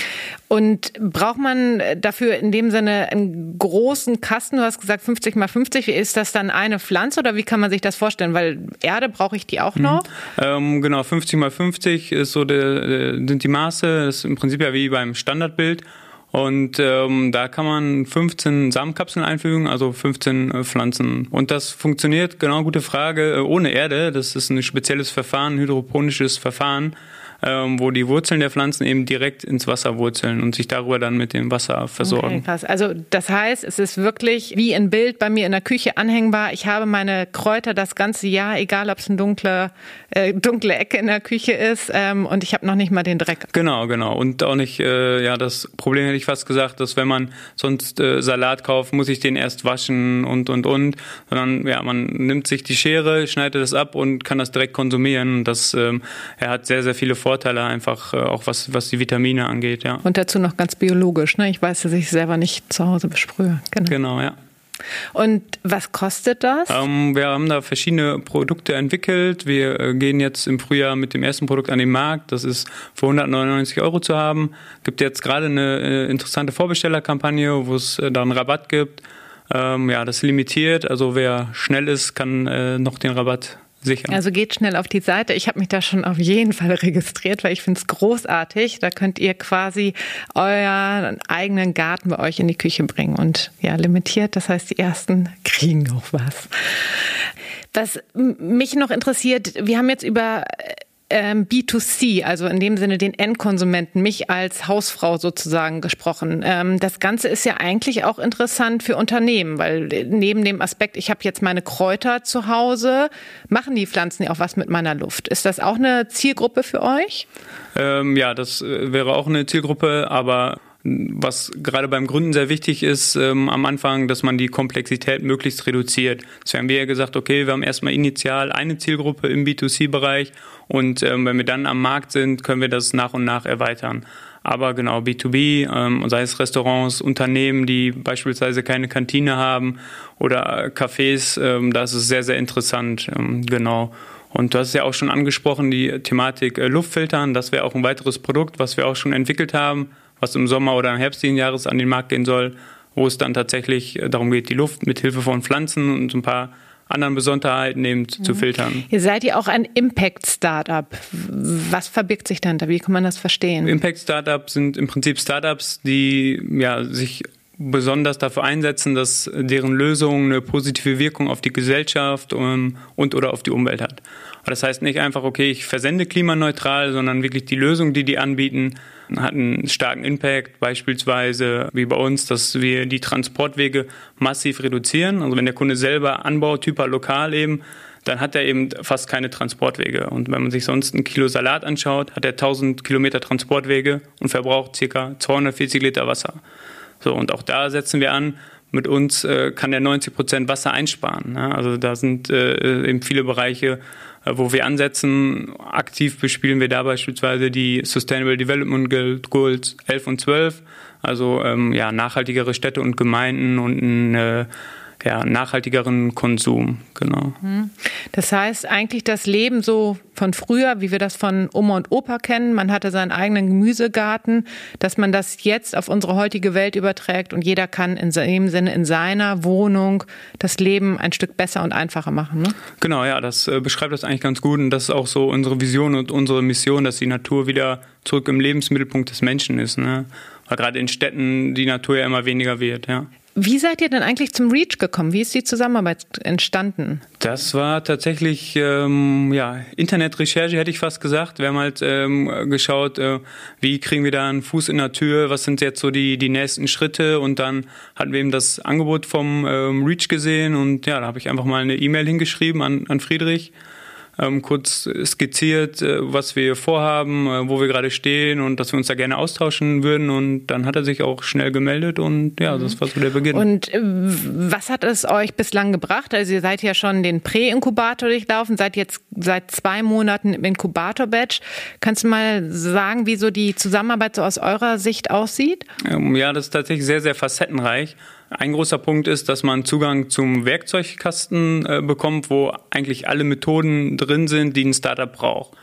[SPEAKER 2] Und braucht man dafür in dem Sinne einen großen Kasten? Du hast gesagt 50 mal 50. Ist das dann eine Pflanze oder wie kann man sich das vorstellen? Weil Erde brauche ich die auch noch? Mhm.
[SPEAKER 4] Ähm, genau, 50 mal 50 ist so der, sind die Maße. Das ist im Prinzip ja wie beim Standardbild. Und ähm, da kann man 15 Samenkapseln einfügen, also 15 äh, Pflanzen. Und das funktioniert, genau gute Frage, äh, ohne Erde. Das ist ein spezielles Verfahren, hydroponisches Verfahren ähm, wo die Wurzeln der Pflanzen eben direkt ins Wasser wurzeln und sich darüber dann mit dem Wasser versorgen.
[SPEAKER 2] Okay, krass. Also das heißt, es ist wirklich wie ein Bild bei mir in der Küche anhängbar. Ich habe meine Kräuter das ganze Jahr, egal ob es eine dunkle, äh, dunkle Ecke in der Küche ist ähm, und ich habe noch nicht mal den Dreck.
[SPEAKER 4] Genau, genau. Und auch nicht, äh, ja, das Problem hätte ich fast gesagt, dass wenn man sonst äh, Salat kauft, muss ich den erst waschen und, und, und. Sondern ja, man nimmt sich die Schere, schneidet es ab und kann das direkt konsumieren. Das ähm, er hat sehr, sehr viele Vorteile Vorteile einfach, äh, auch was, was die Vitamine angeht, ja.
[SPEAKER 2] Und dazu noch ganz biologisch, ne? Ich weiß, dass ich selber nicht zu Hause besprühe.
[SPEAKER 4] Genau, genau ja.
[SPEAKER 2] Und was kostet das?
[SPEAKER 4] Ähm, wir haben da verschiedene Produkte entwickelt. Wir äh, gehen jetzt im Frühjahr mit dem ersten Produkt an den Markt. Das ist für 199 Euro zu haben. Gibt jetzt gerade eine äh, interessante Vorbestellerkampagne, wo es äh, da einen Rabatt gibt. Ähm, ja, das ist limitiert. Also wer schnell ist, kann noch den Rabatt Sicher.
[SPEAKER 2] Also geht schnell auf die Seite. Ich habe mich da schon auf jeden Fall registriert, weil ich finde es großartig. Da könnt ihr quasi euren eigenen Garten bei euch in die Küche bringen. Und ja, limitiert, das heißt, die ersten kriegen auch was. Was mich noch interessiert, wir haben jetzt über ähm, B2C, also in dem Sinne den Endkonsumenten, mich als Hausfrau sozusagen gesprochen. Ähm, das Ganze ist ja eigentlich auch interessant für Unternehmen, weil neben dem Aspekt, ich habe jetzt meine Kräuter zu Hause, machen die Pflanzen ja auch was mit meiner Luft. Ist das auch eine Zielgruppe für euch?
[SPEAKER 4] Ähm, ja, das äh, wäre auch eine Zielgruppe, aber was gerade beim Gründen sehr wichtig ist ähm, am Anfang, dass man die Komplexität möglichst reduziert. Deswegen haben wir ja gesagt, okay, wir haben erstmal initial eine Zielgruppe im B2C-Bereich und ähm, wenn wir dann am Markt sind, können wir das nach und nach erweitern. Aber genau, B2B, ähm, sei es Restaurants, Unternehmen, die beispielsweise keine Kantine haben oder Cafés, ähm, da ist es sehr, sehr interessant, ähm, genau. Und du hast es ja auch schon angesprochen, die Thematik äh, Luftfiltern, das wäre auch ein weiteres Produkt, was wir auch schon entwickelt haben was im Sommer oder im Herbst dieses Jahres an den Markt gehen soll, wo es dann tatsächlich äh, darum geht, die Luft mit Hilfe von Pflanzen und ein paar anderen Besonderheiten eben mhm. zu filtern.
[SPEAKER 2] Ihr seid ja auch ein Impact-Startup. Was verbirgt sich dahinter? Wie kann man das verstehen?
[SPEAKER 4] Impact-Startups sind im Prinzip Startups, die ja, sich besonders dafür einsetzen, dass deren Lösung eine positive Wirkung auf die Gesellschaft und, und oder auf die Umwelt hat. Das heißt nicht einfach, okay, ich versende klimaneutral, sondern wirklich die Lösung, die die anbieten, hat einen starken Impact, beispielsweise wie bei uns, dass wir die Transportwege massiv reduzieren. Also wenn der Kunde selber anbaut, hyper lokal eben, dann hat er eben fast keine Transportwege. Und wenn man sich sonst ein Kilo Salat anschaut, hat er 1000 Kilometer Transportwege und verbraucht ca. 240 Liter Wasser. So, und auch da setzen wir an, mit uns äh, kann er 90 Prozent Wasser einsparen. Ne? Also da sind äh, eben viele Bereiche, äh, wo wir ansetzen. Aktiv bespielen wir da beispielsweise die Sustainable Development Goals 11 und 12, also ähm, ja, nachhaltigere Städte und Gemeinden und ein ja, nachhaltigeren Konsum, genau. Mhm.
[SPEAKER 2] Das heißt eigentlich das Leben so von früher, wie wir das von Oma und Opa kennen, man hatte seinen eigenen Gemüsegarten, dass man das jetzt auf unsere heutige Welt überträgt und jeder kann in dem Sinne in seiner Wohnung das Leben ein Stück besser und einfacher machen. Ne?
[SPEAKER 4] Genau, ja, das äh, beschreibt das eigentlich ganz gut und das ist auch so unsere Vision und unsere Mission, dass die Natur wieder zurück im Lebensmittelpunkt des Menschen ist. Ne? Weil gerade in Städten die Natur ja immer weniger wird, ja.
[SPEAKER 2] Wie seid ihr denn eigentlich zum REACH gekommen? Wie ist die Zusammenarbeit entstanden?
[SPEAKER 4] Das war tatsächlich ähm, ja, Internetrecherche, hätte ich fast gesagt. Wir haben halt ähm, geschaut, äh, wie kriegen wir da einen Fuß in der Tür, was sind jetzt so die, die nächsten Schritte und dann hatten wir eben das Angebot vom ähm, REACH gesehen und ja, da habe ich einfach mal eine E-Mail hingeschrieben an, an Friedrich ähm, kurz skizziert, äh, was wir vorhaben, äh, wo wir gerade stehen und dass wir uns da gerne austauschen würden. Und dann hat er sich auch schnell gemeldet und ja, das war so der Beginn.
[SPEAKER 2] Und äh, was hat es euch bislang gebracht? Also ihr seid ja schon den Prä-Inkubator durchlaufen, seid jetzt seit zwei Monaten im Inkubator-Badge. Kannst du mal sagen, wie so die Zusammenarbeit so aus eurer Sicht aussieht?
[SPEAKER 4] Ähm, ja, das ist tatsächlich sehr, sehr facettenreich. Ein großer Punkt ist, dass man Zugang zum Werkzeugkasten äh, bekommt, wo eigentlich alle Methoden drin sind, die ein Startup braucht.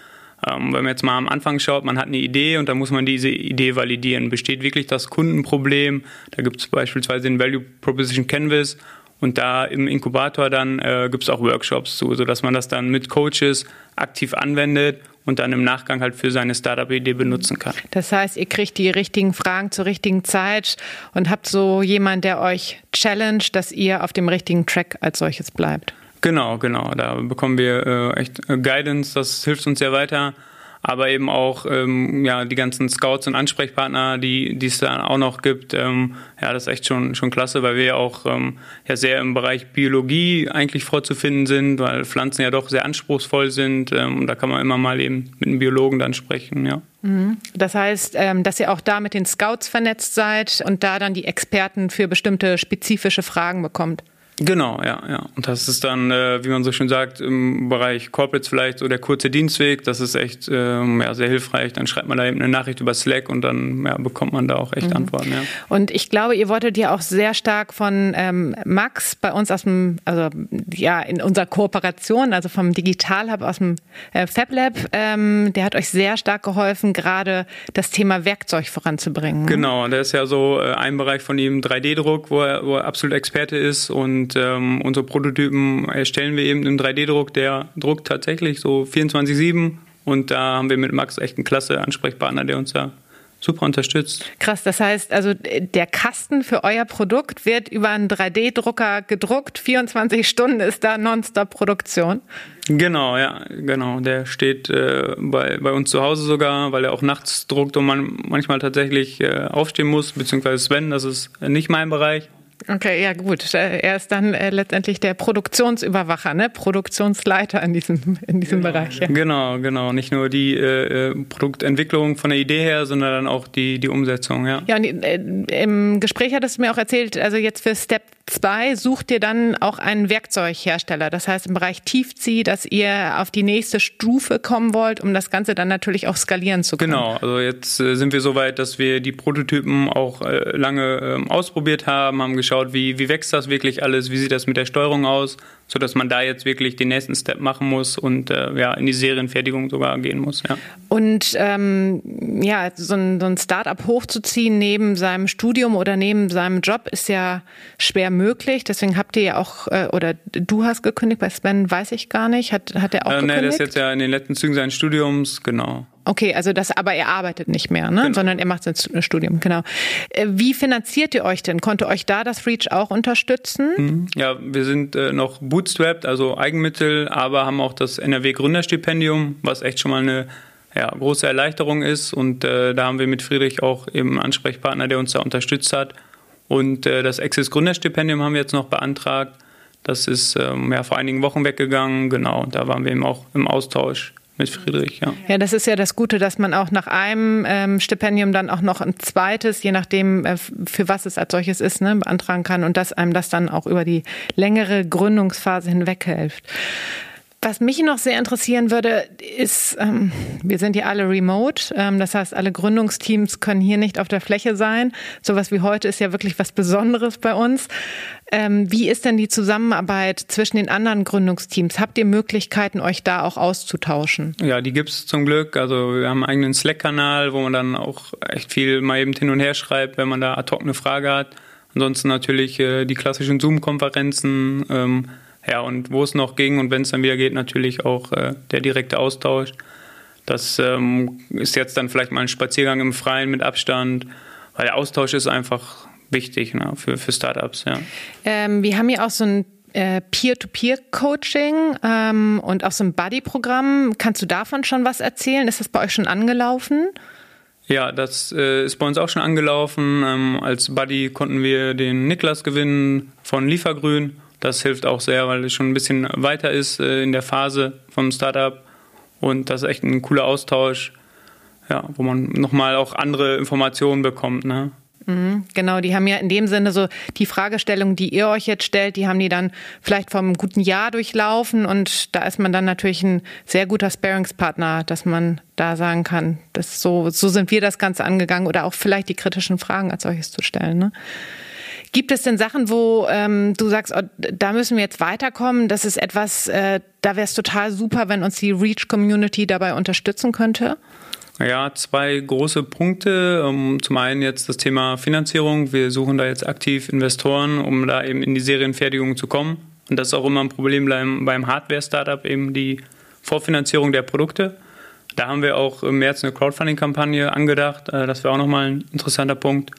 [SPEAKER 4] Ähm, wenn man jetzt mal am Anfang schaut, man hat eine Idee und dann muss man diese Idee validieren. Besteht wirklich das Kundenproblem? Da gibt es beispielsweise den Value Proposition Canvas und da im Inkubator dann äh, gibt es auch Workshops zu, sodass man das dann mit Coaches aktiv anwendet und dann im Nachgang halt für seine Startup-Idee benutzen kann.
[SPEAKER 2] Das heißt, ihr kriegt die richtigen Fragen zur richtigen Zeit und habt so jemanden, der euch challenge, dass ihr auf dem richtigen Track als solches bleibt.
[SPEAKER 4] Genau, genau. Da bekommen wir äh, echt Guidance, das hilft uns sehr weiter aber eben auch ähm, ja, die ganzen Scouts und Ansprechpartner, die, es da auch noch gibt. Ähm, ja, das ist echt schon, schon klasse, weil wir ja auch ähm, ja, sehr im Bereich Biologie eigentlich vorzufinden sind, weil Pflanzen ja doch sehr anspruchsvoll sind. Ähm, und da kann man immer mal eben mit einem Biologen dann sprechen, ja.
[SPEAKER 2] Mhm. Das heißt, ähm, dass ihr auch da mit den Scouts vernetzt seid und da dann die Experten für bestimmte spezifische Fragen bekommt.
[SPEAKER 4] Genau, ja, ja. Und das ist dann, äh, wie man so schön sagt, im Bereich Corporates vielleicht so der kurze Dienstweg. Das ist echt ähm, ja, sehr hilfreich. Dann schreibt man da eben eine Nachricht über Slack und dann ja, bekommt man da auch echt mhm. Antworten. Ja.
[SPEAKER 2] Und ich glaube, ihr wolltet ja auch sehr stark von ähm, Max bei uns aus dem, also ja, in unserer Kooperation, also vom Digital Hub aus dem äh, FabLab, ähm, der hat euch sehr stark geholfen, gerade das Thema Werkzeug voranzubringen.
[SPEAKER 4] Genau, der ist ja so äh, ein Bereich von ihm 3D-Druck, wo er, wo er absolut Experte ist und und ähm, unsere Prototypen erstellen wir eben im 3D-Druck. Der druckt tatsächlich so 24-7. Und da haben wir mit Max echt einen klasse Ansprechpartner, der uns da super unterstützt.
[SPEAKER 2] Krass, das heißt also, der Kasten für euer Produkt wird über einen 3D-Drucker gedruckt. 24 Stunden ist da Nonstop-Produktion.
[SPEAKER 4] Genau, ja, genau. Der steht äh, bei, bei uns zu Hause sogar, weil er auch nachts druckt und man manchmal tatsächlich äh, aufstehen muss, beziehungsweise Sven, das ist nicht mein Bereich.
[SPEAKER 2] Okay, ja gut. Er ist dann äh, letztendlich der Produktionsüberwacher, ne? Produktionsleiter in diesem, in diesem
[SPEAKER 4] genau.
[SPEAKER 2] Bereich. Ja.
[SPEAKER 4] Genau, genau. Nicht nur die äh, äh, Produktentwicklung von der Idee her, sondern dann auch die, die Umsetzung, ja.
[SPEAKER 2] Ja, und äh, im Gespräch hattest du mir auch erzählt, also jetzt für Step 2 sucht ihr dann auch einen Werkzeughersteller. Das heißt im Bereich Tiefzieh, dass ihr auf die nächste Stufe kommen wollt, um das Ganze dann natürlich auch skalieren zu können.
[SPEAKER 4] Genau, also jetzt äh, sind wir so weit, dass wir die Prototypen auch äh, lange ähm, ausprobiert haben, haben geschaut, wie, wie wächst das wirklich alles, wie sieht das mit der Steuerung aus, sodass man da jetzt wirklich den nächsten Step machen muss und äh, ja, in die Serienfertigung sogar gehen muss. Ja.
[SPEAKER 2] Und ähm, ja, so ein, so ein Startup hochzuziehen neben seinem Studium oder neben seinem Job ist ja schwer möglich. Deswegen habt ihr ja auch, äh, oder du hast gekündigt, bei Sven weiß ich gar nicht. Hat, hat er auch äh, gekündigt?
[SPEAKER 4] Nee, der ist jetzt ja in den letzten Zügen seines Studiums, genau.
[SPEAKER 2] Okay, also das, aber er arbeitet nicht mehr, ne? Genau. sondern er macht sein Studium, genau. Äh, wie finanziert ihr euch denn? Konnte euch da das Reach auch unterstützen?
[SPEAKER 4] Mhm. Ja, wir sind äh, noch bootstrapped, also Eigenmittel, aber haben auch das NRW Gründerstipendium, was echt schon mal eine ja, große Erleichterung ist. Und äh, da haben wir mit Friedrich auch eben einen Ansprechpartner, der uns da unterstützt hat. Und äh, das Access Gründerstipendium haben wir jetzt noch beantragt. Das ist ähm, ja, vor einigen Wochen weggegangen, genau. Da waren wir eben auch im Austausch mit Friedrich, ja.
[SPEAKER 2] Ja, das ist ja das Gute, dass man auch nach einem ähm, Stipendium dann auch noch ein zweites, je nachdem, äh, für was es als solches ist, ne, beantragen kann und dass einem das dann auch über die längere Gründungsphase hinweg hilft. Was mich noch sehr interessieren würde, ist, ähm, wir sind ja alle remote, ähm, das heißt, alle Gründungsteams können hier nicht auf der Fläche sein. Sowas wie heute ist ja wirklich was Besonderes bei uns. Ähm, wie ist denn die Zusammenarbeit zwischen den anderen Gründungsteams? Habt ihr Möglichkeiten, euch da auch auszutauschen?
[SPEAKER 4] Ja, die gibt's zum Glück. Also wir haben einen eigenen Slack-Kanal, wo man dann auch echt viel mal eben hin und her schreibt, wenn man da ad hoc eine Frage hat. Ansonsten natürlich äh, die klassischen Zoom-Konferenzen. Ähm, ja, und wo es noch ging und wenn es dann wieder geht, natürlich auch äh, der direkte Austausch. Das ähm, ist jetzt dann vielleicht mal ein Spaziergang im Freien mit Abstand, weil der Austausch ist einfach wichtig ne, für, für Startups. Ja.
[SPEAKER 2] Ähm, wir haben ja auch so ein äh, Peer-to-Peer-Coaching ähm, und auch so ein Buddy-Programm. Kannst du davon schon was erzählen? Ist das bei euch schon angelaufen?
[SPEAKER 4] Ja, das äh, ist bei uns auch schon angelaufen. Ähm, als Buddy konnten wir den Niklas gewinnen von Liefergrün Das hilft auch sehr, weil es schon ein bisschen weiter ist äh, in der Phase vom Startup. Und das ist echt ein cooler Austausch, ja, wo man nochmal auch andere Informationen bekommt. Ne?
[SPEAKER 2] Mhm, genau, die haben ja in dem Sinne so die Fragestellung, die ihr euch jetzt stellt, die haben die dann vielleicht vom guten Jahr durchlaufen und da ist man dann natürlich ein sehr guter Sparingspartner, dass man da sagen kann, das so, so sind wir das Ganze angegangen oder auch vielleicht die kritischen Fragen als solches zu stellen. Ne? Gibt es denn Sachen, wo ähm, du sagst, oh, da müssen wir jetzt weiterkommen? Das ist etwas, äh, da wäre es total super, wenn uns die Reach-Community dabei unterstützen könnte?
[SPEAKER 4] Ja, zwei große Punkte. Zum einen jetzt das Thema Finanzierung. Wir suchen da jetzt aktiv Investoren, um da eben in die Serienfertigung zu kommen. Und das ist auch immer ein Problem beim Hardware-Startup, eben die Vorfinanzierung der Produkte. Da haben wir auch im März eine Crowdfunding-Kampagne angedacht. Äh, das wäre auch nochmal ein interessanter Punkt.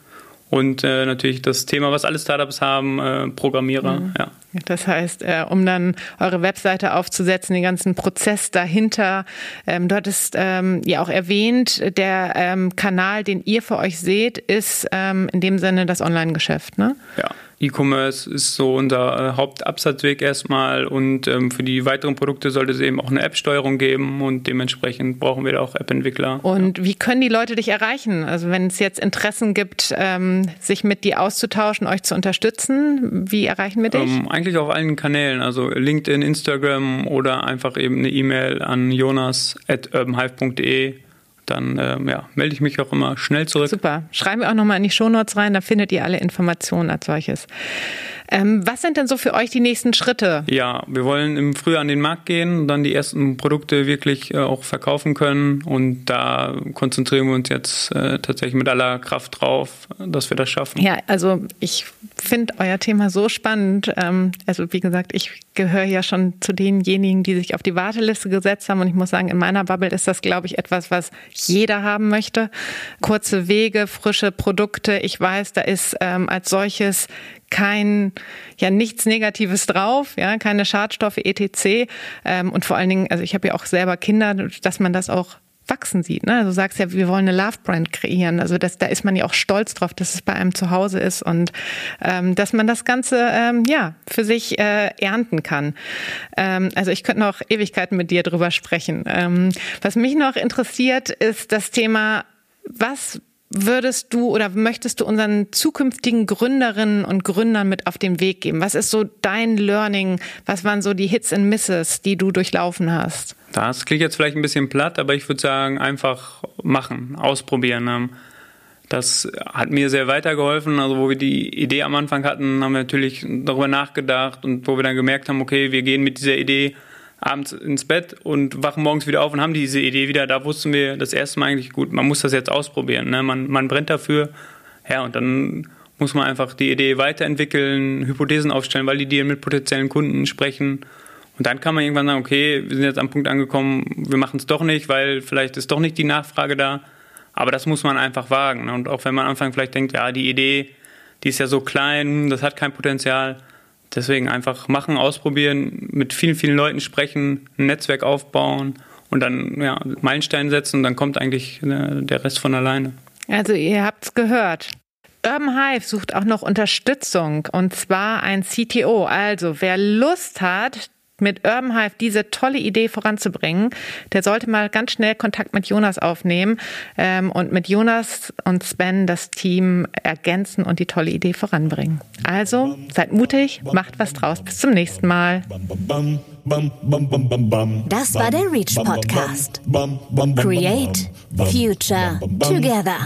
[SPEAKER 4] Und äh, natürlich das Thema, was alle Startups haben, äh, Programmierer. Mhm. Ja.
[SPEAKER 2] Das heißt, äh, um dann eure Webseite aufzusetzen, den ganzen Prozess dahinter. Ähm, du hattest ähm, ja auch erwähnt, der ähm, Kanal, den ihr für euch seht, ist ähm, in dem Sinne das Online-Geschäft, ne?
[SPEAKER 4] Ja. E-Commerce ist so unser äh, Hauptabsatzweg erstmal und ähm, für die weiteren Produkte sollte es eben auch eine App-Steuerung geben und dementsprechend brauchen wir da auch App-Entwickler.
[SPEAKER 2] Und ja. wie können die Leute dich erreichen? Also wenn es jetzt Interessen gibt, ähm, sich mit dir auszutauschen, euch zu unterstützen, wie erreichen wir dich? Ähm,
[SPEAKER 4] eigentlich auf allen Kanälen, also LinkedIn, Instagram oder einfach eben eine E-Mail an jonas.urbanhive.de dann ähm, ja, melde ich mich auch immer schnell zurück.
[SPEAKER 2] Super. Schreiben wir auch nochmal in die Shownotes rein, da findet ihr alle Informationen als solches. Ähm, was sind denn so für euch die nächsten Schritte?
[SPEAKER 4] Ja, wir wollen im Frühjahr an den Markt gehen und dann die ersten Produkte wirklich äh, auch verkaufen können. Und da konzentrieren wir uns jetzt äh, tatsächlich mit aller Kraft drauf, dass wir das schaffen.
[SPEAKER 2] Ja, also ich finde euer Thema so spannend. Ähm, also wie gesagt, ich gehöre ja schon zu denjenigen, die sich auf die Warteliste gesetzt haben. Und ich muss sagen, in meiner Bubble ist das, glaube ich, etwas, was jeder haben möchte. Kurze Wege, frische Produkte. Ich weiß, da ist ähm, als solches kein, ja, nichts Negatives drauf, ja, keine Schadstoffe, etc. Ähm, und vor allen Dingen, also ich habe ja auch selber Kinder, dass man das auch wachsen sieht. Ne? Also du sagst ja, wir wollen eine Love Brand kreieren. Also das, da ist man ja auch stolz drauf, dass es bei einem zu Hause ist und ähm, dass man das Ganze ähm, ja für sich äh, ernten kann. Ähm, also ich könnte noch Ewigkeiten mit dir drüber sprechen. Ähm, was mich noch interessiert, ist das Thema, was würdest du oder möchtest du unseren zukünftigen Gründerinnen und Gründern mit auf den Weg geben? Was ist so dein Learning? Was waren so die Hits and Misses, die du durchlaufen hast?
[SPEAKER 4] Das klingt jetzt vielleicht ein bisschen platt, aber ich würde sagen, einfach machen, ausprobieren. Ähm, das hat mir sehr weitergeholfen. Also, wo wir die Idee am Anfang hatten, haben wir natürlich darüber nachgedacht und wo wir dann gemerkt haben, okay, wir gehen mit dieser Idee abends ins Bett und wachen morgens wieder auf und haben diese Idee wieder. Da wussten wir das erste Mal eigentlich gut, man muss das jetzt ausprobieren. Ne? Man, man brennt dafür. Ja, und dann muss man einfach die Idee weiterentwickeln, Hypothesen aufstellen, weil die dir mit potenziellen Kunden sprechen. Und dann kann man irgendwann sagen, okay, wir sind jetzt am Punkt angekommen, wir machen es doch nicht, weil vielleicht ist doch nicht die Nachfrage da. Aber das muss man einfach wagen. Ne? Und auch wenn man am Anfang vielleicht denkt, ja, die Idee, die ist ja so klein, das hat kein Potenzial, Deswegen einfach machen, ausprobieren, mit vielen, vielen Leuten sprechen, ein Netzwerk aufbauen und dann ja, Meilenstein setzen und dann kommt eigentlich äh, der Rest von alleine.
[SPEAKER 2] Also ihr habt es gehört. Urban Hive sucht auch noch Unterstützung und zwar ein CTO. Also wer Lust hat, mit Urban Hive diese tolle Idee voranzubringen, der sollte mal ganz schnell Kontakt mit Jonas aufnehmen ähm, und mit Jonas und Sven das Team ergänzen und die tolle Idee voranbringen. Also seid mutig, macht was draus. Bis zum nächsten Mal.
[SPEAKER 1] Das war der Reach Podcast. Create Future Together.